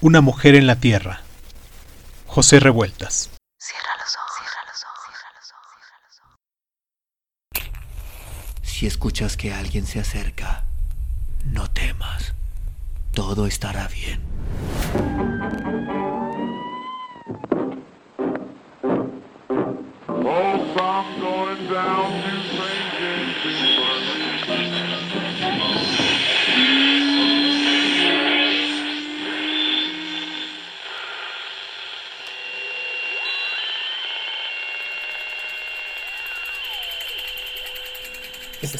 Una mujer en la tierra. José Revueltas. Cierra los ojos, cierra los ojos, cierra los ojos, cierra los ojos. Si escuchas que alguien se acerca, no temas. Todo estará bien.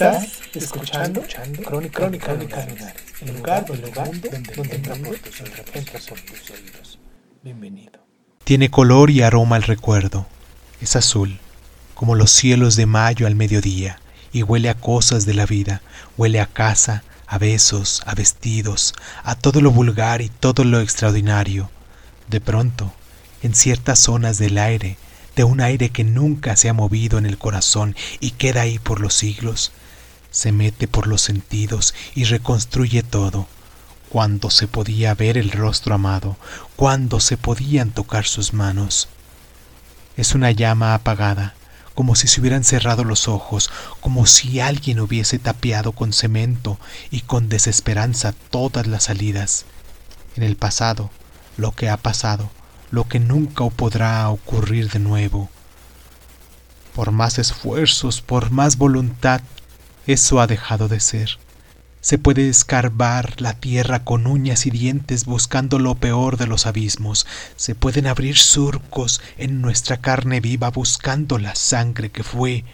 Estás escuchando, Crónica, Crónica, Crónica el lugar, el lugar donde, donde tus oídos. Bienvenido. Tiene color y aroma el recuerdo. Es azul, como los cielos de mayo al mediodía, y huele a cosas de la vida, huele a casa, a besos, a vestidos, a todo lo vulgar y todo lo extraordinario. De pronto, en ciertas zonas del aire, de un aire que nunca se ha movido en el corazón y queda ahí por los siglos, se mete por los sentidos y reconstruye todo. Cuando se podía ver el rostro amado, cuando se podían tocar sus manos. Es una llama apagada, como si se hubieran cerrado los ojos, como si alguien hubiese tapiado con cemento y con desesperanza todas las salidas. En el pasado, lo que ha pasado, lo que nunca podrá ocurrir de nuevo. Por más esfuerzos, por más voluntad, eso ha dejado de ser. Se puede escarbar la tierra con uñas y dientes buscando lo peor de los abismos. Se pueden abrir surcos en nuestra carne viva buscando la sangre que fue.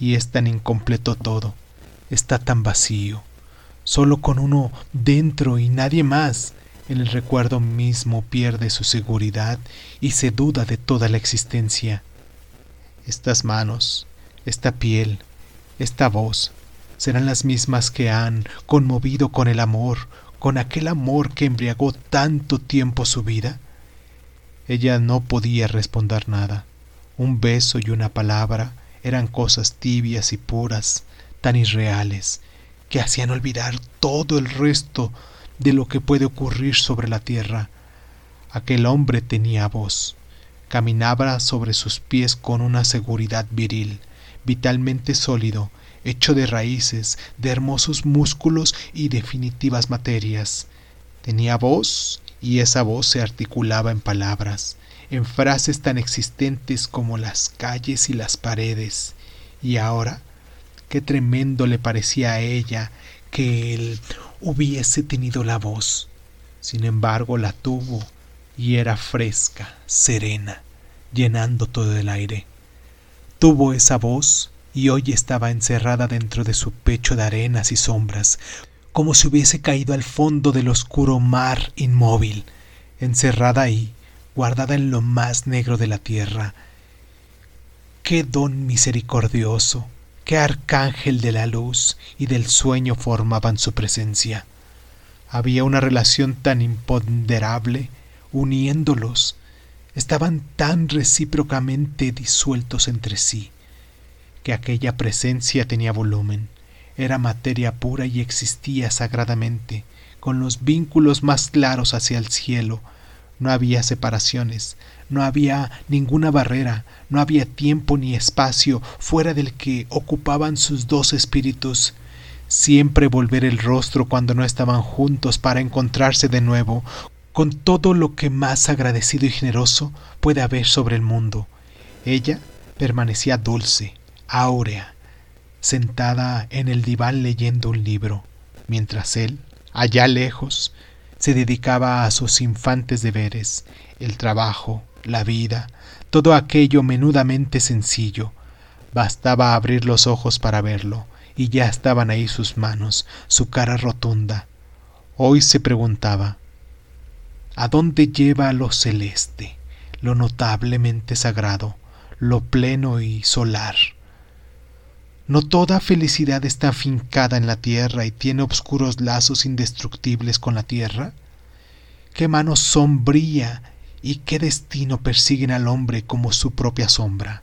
Y es tan incompleto todo, está tan vacío, solo con uno dentro y nadie más. En el recuerdo mismo pierde su seguridad y se duda de toda la existencia. Estas manos, esta piel, esta voz, serán las mismas que han conmovido con el amor, con aquel amor que embriagó tanto tiempo su vida. Ella no podía responder nada. Un beso y una palabra eran cosas tibias y puras, tan irreales, que hacían olvidar todo el resto de lo que puede ocurrir sobre la tierra. Aquel hombre tenía voz, caminaba sobre sus pies con una seguridad viril, vitalmente sólido, hecho de raíces, de hermosos músculos y definitivas materias. Tenía voz y esa voz se articulaba en palabras, en frases tan existentes como las calles y las paredes. Y ahora, qué tremendo le parecía a ella que él hubiese tenido la voz. Sin embargo, la tuvo y era fresca, serena, llenando todo el aire. Tuvo esa voz y hoy estaba encerrada dentro de su pecho de arenas y sombras, como si hubiese caído al fondo del oscuro mar inmóvil, encerrada ahí, guardada en lo más negro de la tierra. Qué don misericordioso, qué arcángel de la luz y del sueño formaban su presencia. Había una relación tan imponderable uniéndolos, estaban tan recíprocamente disueltos entre sí, que aquella presencia tenía volumen, era materia pura y existía sagradamente, con los vínculos más claros hacia el cielo, no había separaciones, no había ninguna barrera, no había tiempo ni espacio fuera del que ocupaban sus dos espíritus. Siempre volver el rostro cuando no estaban juntos para encontrarse de nuevo, con todo lo que más agradecido y generoso puede haber sobre el mundo. Ella permanecía dulce, áurea, sentada en el diván leyendo un libro, mientras él, allá lejos, se dedicaba a sus infantes deberes, el trabajo, la vida, todo aquello menudamente sencillo. Bastaba abrir los ojos para verlo, y ya estaban ahí sus manos, su cara rotunda. Hoy se preguntaba, ¿a dónde lleva lo celeste, lo notablemente sagrado, lo pleno y solar? No toda felicidad está fincada en la tierra y tiene obscuros lazos indestructibles con la tierra. ¿Qué mano sombría y qué destino persiguen al hombre como su propia sombra?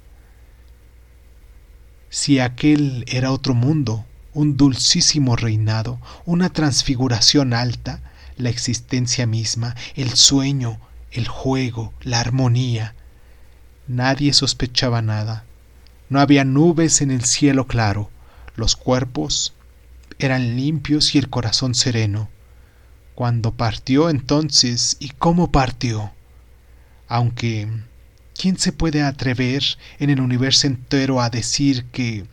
Si aquel era otro mundo, un dulcísimo reinado, una transfiguración alta, la existencia misma, el sueño, el juego, la armonía. Nadie sospechaba nada. No había nubes en el cielo claro. Los cuerpos eran limpios y el corazón sereno. Cuando partió entonces, ¿y cómo partió? Aunque, ¿quién se puede atrever en el universo entero a decir que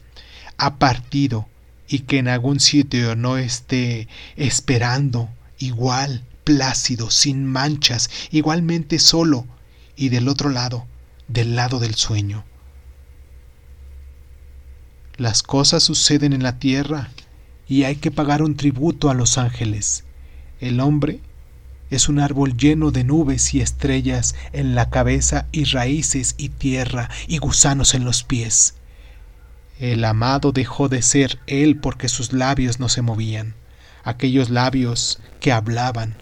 ha partido y que en algún sitio no esté esperando, igual, plácido, sin manchas, igualmente solo, y del otro lado, del lado del sueño? Las cosas suceden en la tierra y hay que pagar un tributo a los ángeles. El hombre es un árbol lleno de nubes y estrellas en la cabeza y raíces y tierra y gusanos en los pies. El amado dejó de ser él porque sus labios no se movían, aquellos labios que hablaban,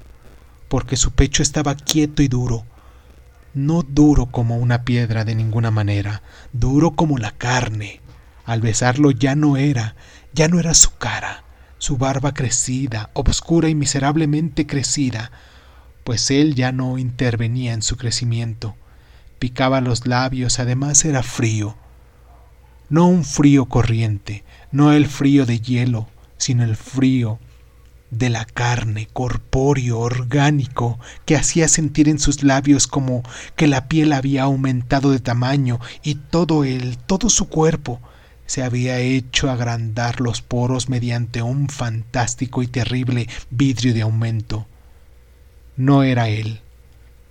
porque su pecho estaba quieto y duro, no duro como una piedra de ninguna manera, duro como la carne, al besarlo ya no era, ya no era su cara, su barba crecida, obscura y miserablemente crecida, pues él ya no intervenía en su crecimiento. Picaba los labios, además era frío. No un frío corriente, no el frío de hielo, sino el frío de la carne, corpóreo, orgánico, que hacía sentir en sus labios como que la piel había aumentado de tamaño y todo él, todo su cuerpo, se había hecho agrandar los poros mediante un fantástico y terrible vidrio de aumento. No era él,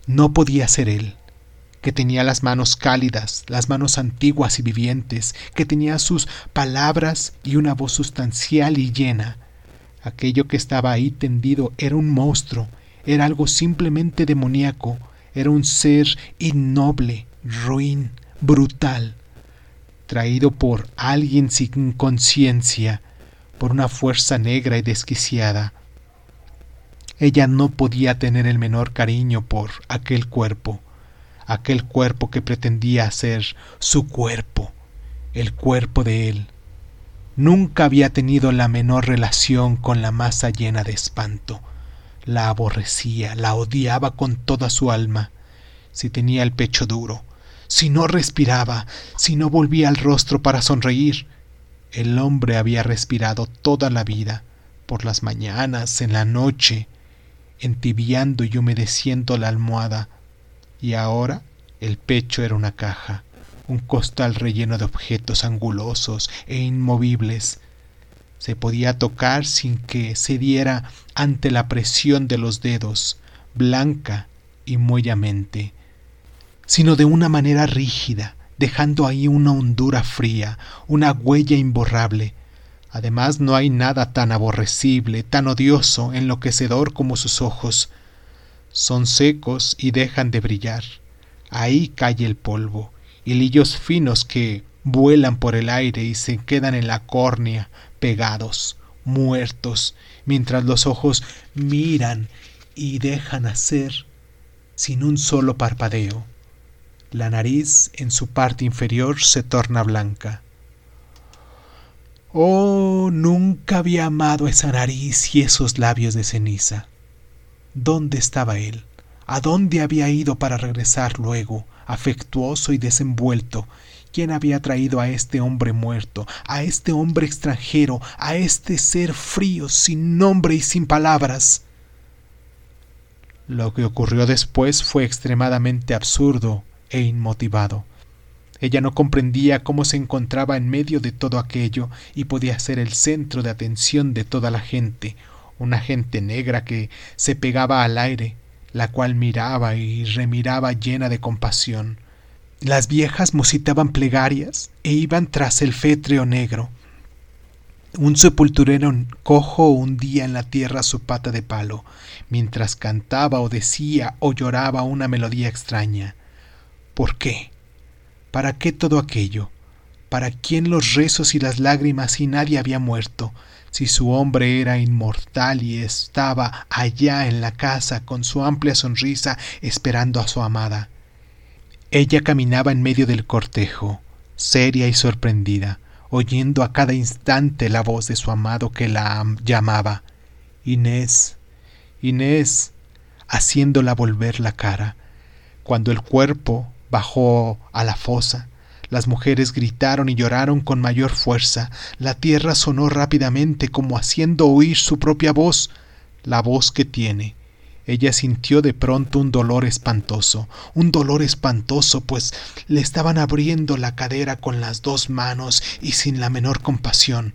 no podía ser él, que tenía las manos cálidas, las manos antiguas y vivientes, que tenía sus palabras y una voz sustancial y llena. Aquello que estaba ahí tendido era un monstruo, era algo simplemente demoníaco, era un ser innoble, ruin, brutal, traído por alguien sin conciencia, por una fuerza negra y desquiciada. Ella no podía tener el menor cariño por aquel cuerpo, aquel cuerpo que pretendía ser su cuerpo, el cuerpo de él. Nunca había tenido la menor relación con la masa llena de espanto. La aborrecía, la odiaba con toda su alma. Si tenía el pecho duro, si no respiraba, si no volvía el rostro para sonreír. El hombre había respirado toda la vida, por las mañanas, en la noche, entibiando y humedeciendo la almohada, y ahora el pecho era una caja, un costal relleno de objetos angulosos e inmovibles. Se podía tocar sin que se diera ante la presión de los dedos, blanca y muellamente sino de una manera rígida, dejando ahí una hondura fría, una huella imborrable. Además no hay nada tan aborrecible, tan odioso, enloquecedor como sus ojos. Son secos y dejan de brillar. Ahí cae el polvo, hilillos finos que vuelan por el aire y se quedan en la córnea, pegados, muertos, mientras los ojos miran y dejan hacer sin un solo parpadeo. La nariz en su parte inferior se torna blanca. Oh, nunca había amado esa nariz y esos labios de ceniza. ¿Dónde estaba él? ¿A dónde había ido para regresar luego, afectuoso y desenvuelto? ¿Quién había traído a este hombre muerto, a este hombre extranjero, a este ser frío, sin nombre y sin palabras? Lo que ocurrió después fue extremadamente absurdo e inmotivado. Ella no comprendía cómo se encontraba en medio de todo aquello y podía ser el centro de atención de toda la gente, una gente negra que se pegaba al aire, la cual miraba y remiraba llena de compasión. Las viejas musitaban plegarias e iban tras el fétreo negro. Un sepulturero cojo hundía en la tierra su pata de palo, mientras cantaba o decía o lloraba una melodía extraña. ¿Por qué? ¿Para qué todo aquello? ¿Para quién los rezos y las lágrimas si nadie había muerto? Si su hombre era inmortal y estaba allá en la casa con su amplia sonrisa esperando a su amada. Ella caminaba en medio del cortejo, seria y sorprendida, oyendo a cada instante la voz de su amado que la llamaba. Inés, Inés, haciéndola volver la cara. Cuando el cuerpo bajó a la fosa, las mujeres gritaron y lloraron con mayor fuerza. La tierra sonó rápidamente como haciendo oír su propia voz, la voz que tiene. Ella sintió de pronto un dolor espantoso, un dolor espantoso, pues le estaban abriendo la cadera con las dos manos y sin la menor compasión.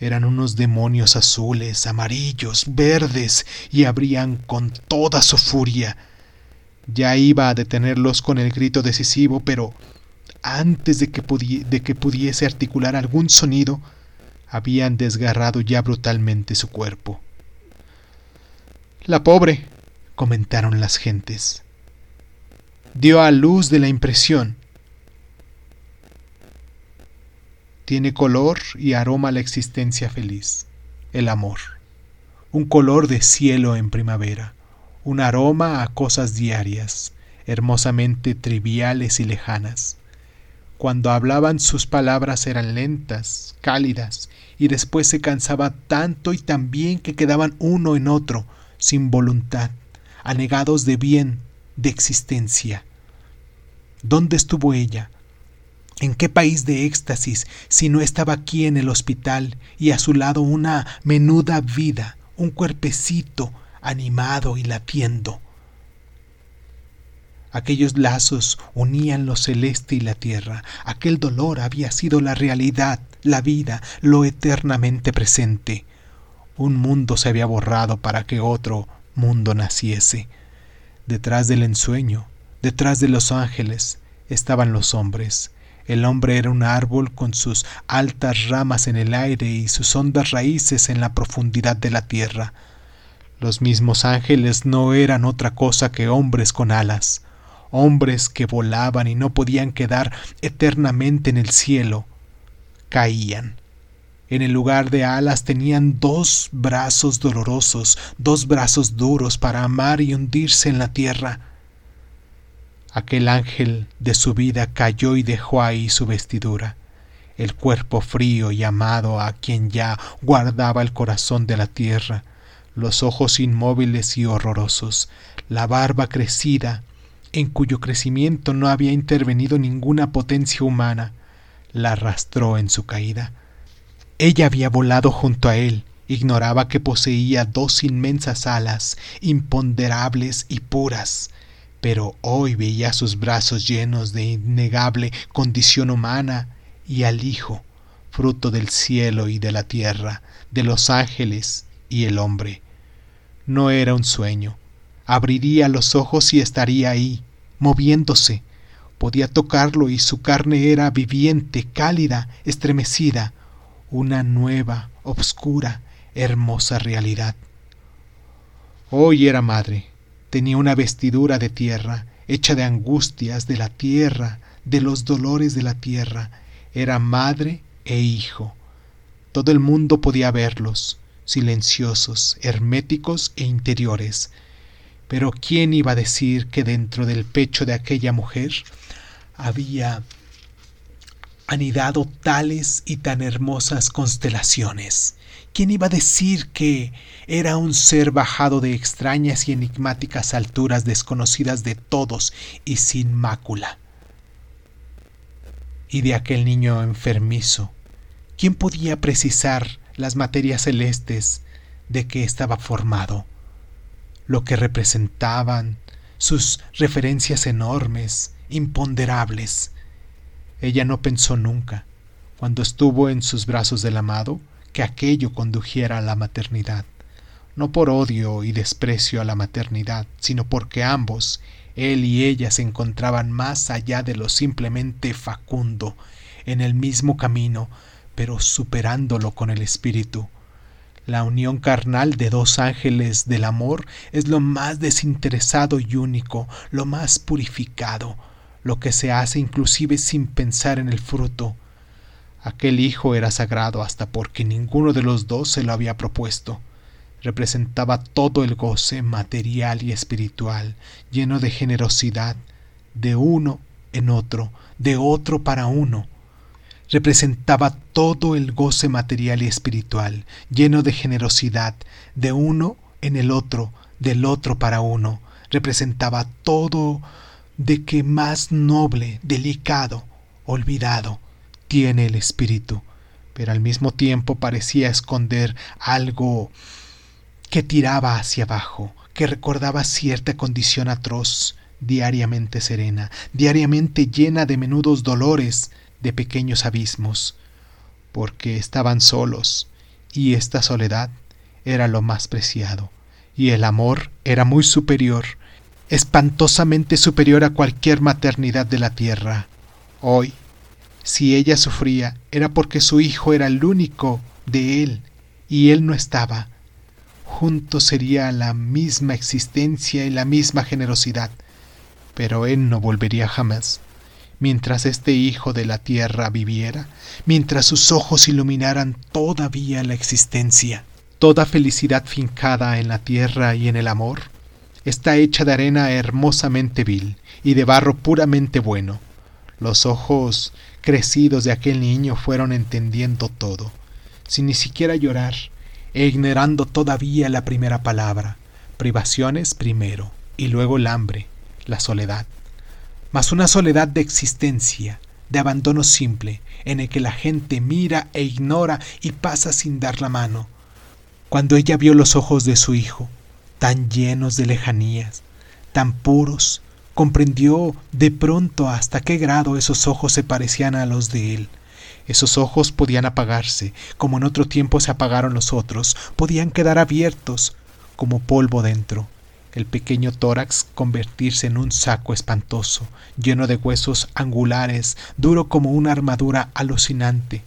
Eran unos demonios azules, amarillos, verdes, y abrían con toda su furia. Ya iba a detenerlos con el grito decisivo, pero antes de que, pudiese articular algún sonido, habían desgarrado ya brutalmente su cuerpo. La pobre, comentaron las gentes, dio a luz de la impresión tiene color y aroma la existencia feliz, el amor, un color de cielo en primavera, un aroma a cosas diarias, hermosamente triviales y lejanas. Cuando hablaban sus palabras eran lentas, cálidas, y después se cansaba tanto y tan bien que quedaban uno en otro, sin voluntad, anegados de bien, de existencia. ¿Dónde estuvo ella? ¿En qué país de éxtasis si no estaba aquí en el hospital y a su lado una menuda vida, un cuerpecito animado y latiendo? Aquellos lazos unían lo celeste y la tierra. Aquel dolor había sido la realidad, la vida, lo eternamente presente. Un mundo se había borrado para que otro mundo naciese. Detrás del ensueño, detrás de los ángeles, estaban los hombres, el hombre era un árbol con sus altas ramas en el aire y sus hondas raíces en la profundidad de la tierra. Los mismos ángeles no eran otra cosa que hombres con alas, hombres que volaban y no podían quedar eternamente en el cielo. Caían. En el lugar de alas tenían dos brazos dolorosos, dos brazos duros para amar y hundirse en la tierra. Aquel ángel de su vida cayó y dejó ahí su vestidura, el cuerpo frío y amado a quien ya guardaba el corazón de la tierra, los ojos inmóviles y horrorosos, la barba crecida, en cuyo crecimiento no había intervenido ninguna potencia humana, la arrastró en su caída. Ella había volado junto a él, ignoraba que poseía dos inmensas alas, imponderables y puras, pero hoy veía sus brazos llenos de innegable condición humana y al Hijo, fruto del cielo y de la tierra, de los ángeles y el hombre. No era un sueño. Abriría los ojos y estaría ahí, moviéndose. Podía tocarlo y su carne era viviente, cálida, estremecida, una nueva, obscura, hermosa realidad. Hoy era madre, Tenía una vestidura de tierra, hecha de angustias de la tierra, de los dolores de la tierra. Era madre e hijo. Todo el mundo podía verlos, silenciosos, herméticos e interiores. Pero ¿quién iba a decir que dentro del pecho de aquella mujer había anidado tales y tan hermosas constelaciones? ¿Quién iba a decir que era un ser bajado de extrañas y enigmáticas alturas desconocidas de todos y sin mácula? Y de aquel niño enfermizo, ¿quién podía precisar las materias celestes de que estaba formado? Lo que representaban, sus referencias enormes, imponderables. Ella no pensó nunca, cuando estuvo en sus brazos del amado, que aquello condujera a la maternidad, no por odio y desprecio a la maternidad, sino porque ambos, él y ella, se encontraban más allá de lo simplemente facundo, en el mismo camino, pero superándolo con el espíritu. La unión carnal de dos ángeles del amor es lo más desinteresado y único, lo más purificado, lo que se hace inclusive sin pensar en el fruto, Aquel hijo era sagrado hasta porque ninguno de los dos se lo había propuesto. Representaba todo el goce material y espiritual, lleno de generosidad, de uno en otro, de otro para uno. Representaba todo el goce material y espiritual, lleno de generosidad, de uno en el otro, del otro para uno, representaba todo de que más noble, delicado, olvidado tiene el espíritu, pero al mismo tiempo parecía esconder algo que tiraba hacia abajo, que recordaba cierta condición atroz, diariamente serena, diariamente llena de menudos dolores, de pequeños abismos, porque estaban solos, y esta soledad era lo más preciado, y el amor era muy superior, espantosamente superior a cualquier maternidad de la tierra. Hoy, si ella sufría, era porque su hijo era el único de él, y él no estaba. Juntos sería la misma existencia y la misma generosidad, pero él no volvería jamás. Mientras este hijo de la tierra viviera, mientras sus ojos iluminaran todavía la existencia, toda felicidad fincada en la tierra y en el amor, está hecha de arena hermosamente vil y de barro puramente bueno. Los ojos crecidos de aquel niño fueron entendiendo todo, sin ni siquiera llorar, e ignorando todavía la primera palabra, privaciones primero, y luego el hambre, la soledad, mas una soledad de existencia, de abandono simple, en el que la gente mira e ignora y pasa sin dar la mano. Cuando ella vio los ojos de su hijo, tan llenos de lejanías, tan puros, comprendió de pronto hasta qué grado esos ojos se parecían a los de él. Esos ojos podían apagarse, como en otro tiempo se apagaron los otros, podían quedar abiertos, como polvo dentro, el pequeño tórax convertirse en un saco espantoso, lleno de huesos angulares, duro como una armadura alucinante.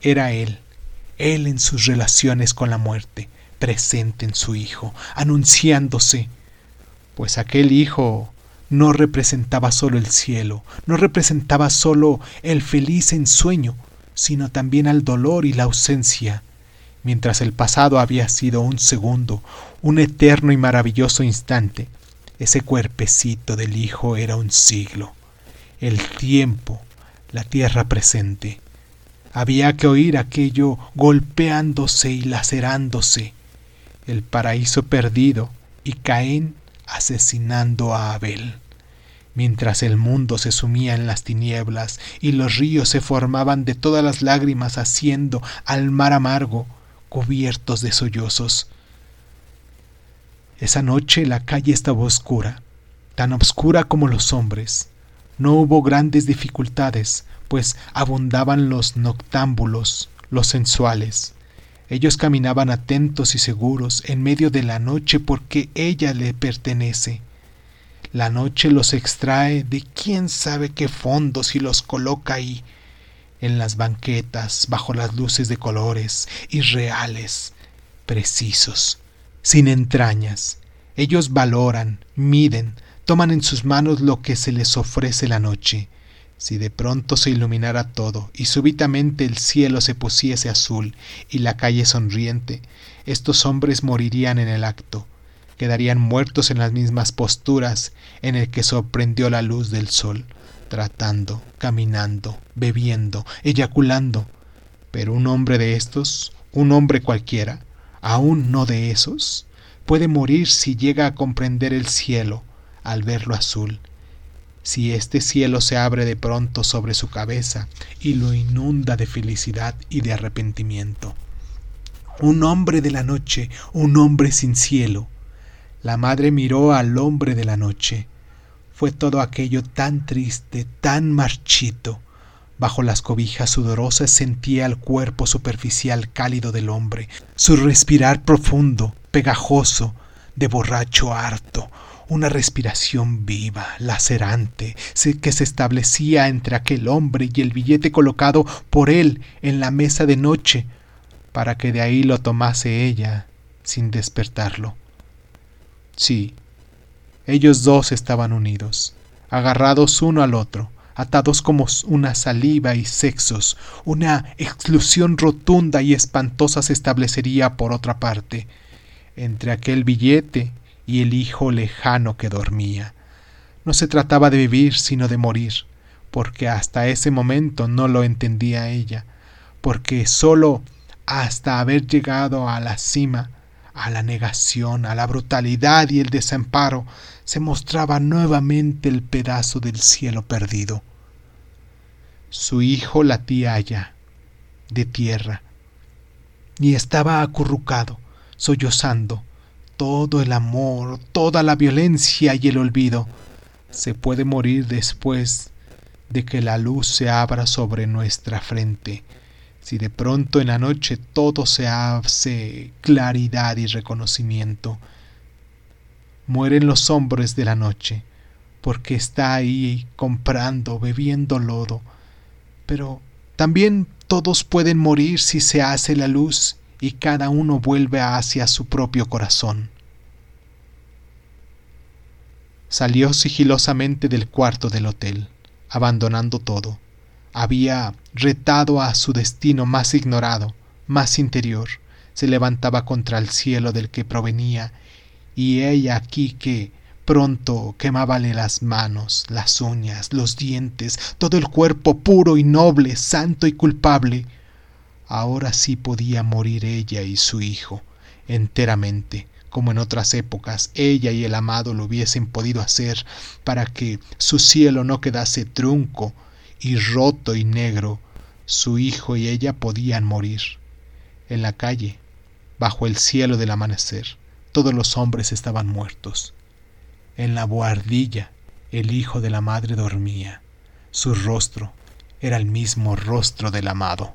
Era él, él en sus relaciones con la muerte, presente en su hijo, anunciándose, pues aquel hijo no representaba solo el cielo, no representaba solo el feliz ensueño, sino también al dolor y la ausencia. Mientras el pasado había sido un segundo, un eterno y maravilloso instante, ese cuerpecito del Hijo era un siglo, el tiempo, la tierra presente. Había que oír aquello golpeándose y lacerándose, el paraíso perdido y Caín asesinando a Abel. Mientras el mundo se sumía en las tinieblas y los ríos se formaban de todas las lágrimas haciendo al mar amargo, cubiertos de sollozos. Esa noche la calle estaba oscura, tan oscura como los hombres. No hubo grandes dificultades, pues abundaban los noctámbulos, los sensuales. Ellos caminaban atentos y seguros en medio de la noche porque ella le pertenece. La noche los extrae de quién sabe qué fondos y los coloca ahí, en las banquetas, bajo las luces de colores, irreales, precisos, sin entrañas. Ellos valoran, miden, toman en sus manos lo que se les ofrece la noche, si de pronto se iluminara todo y súbitamente el cielo se pusiese azul y la calle sonriente, estos hombres morirían en el acto, quedarían muertos en las mismas posturas en el que sorprendió la luz del sol, tratando, caminando, bebiendo, eyaculando. Pero un hombre de estos, un hombre cualquiera, aún no de esos, puede morir si llega a comprender el cielo al verlo azul si este cielo se abre de pronto sobre su cabeza y lo inunda de felicidad y de arrepentimiento. Un hombre de la noche, un hombre sin cielo. La madre miró al hombre de la noche. Fue todo aquello tan triste, tan marchito. Bajo las cobijas sudorosas sentía el cuerpo superficial cálido del hombre, su respirar profundo, pegajoso, de borracho harto, una respiración viva, lacerante, que se establecía entre aquel hombre y el billete colocado por él en la mesa de noche, para que de ahí lo tomase ella sin despertarlo. Sí, ellos dos estaban unidos, agarrados uno al otro, atados como una saliva y sexos, una exclusión rotunda y espantosa se establecería por otra parte, entre aquel billete y el hijo lejano que dormía. No se trataba de vivir, sino de morir, porque hasta ese momento no lo entendía ella, porque sólo hasta haber llegado a la cima, a la negación, a la brutalidad y el desamparo, se mostraba nuevamente el pedazo del cielo perdido. Su hijo latía allá, de tierra, y estaba acurrucado, sollozando, todo el amor, toda la violencia y el olvido. Se puede morir después de que la luz se abra sobre nuestra frente si de pronto en la noche todo se hace claridad y reconocimiento. Mueren los hombres de la noche, porque está ahí comprando, bebiendo lodo. Pero también todos pueden morir si se hace la luz y cada uno vuelve hacia su propio corazón. Salió sigilosamente del cuarto del hotel, abandonando todo había retado a su destino más ignorado, más interior, se levantaba contra el cielo del que provenía, y ella aquí que pronto quemábale las manos, las uñas, los dientes, todo el cuerpo puro y noble, santo y culpable. Ahora sí podía morir ella y su hijo, enteramente, como en otras épocas ella y el amado lo hubiesen podido hacer, para que su cielo no quedase trunco, y roto y negro, su hijo y ella podían morir. En la calle, bajo el cielo del amanecer, todos los hombres estaban muertos. En la boardilla, el hijo de la madre dormía. Su rostro era el mismo rostro del amado.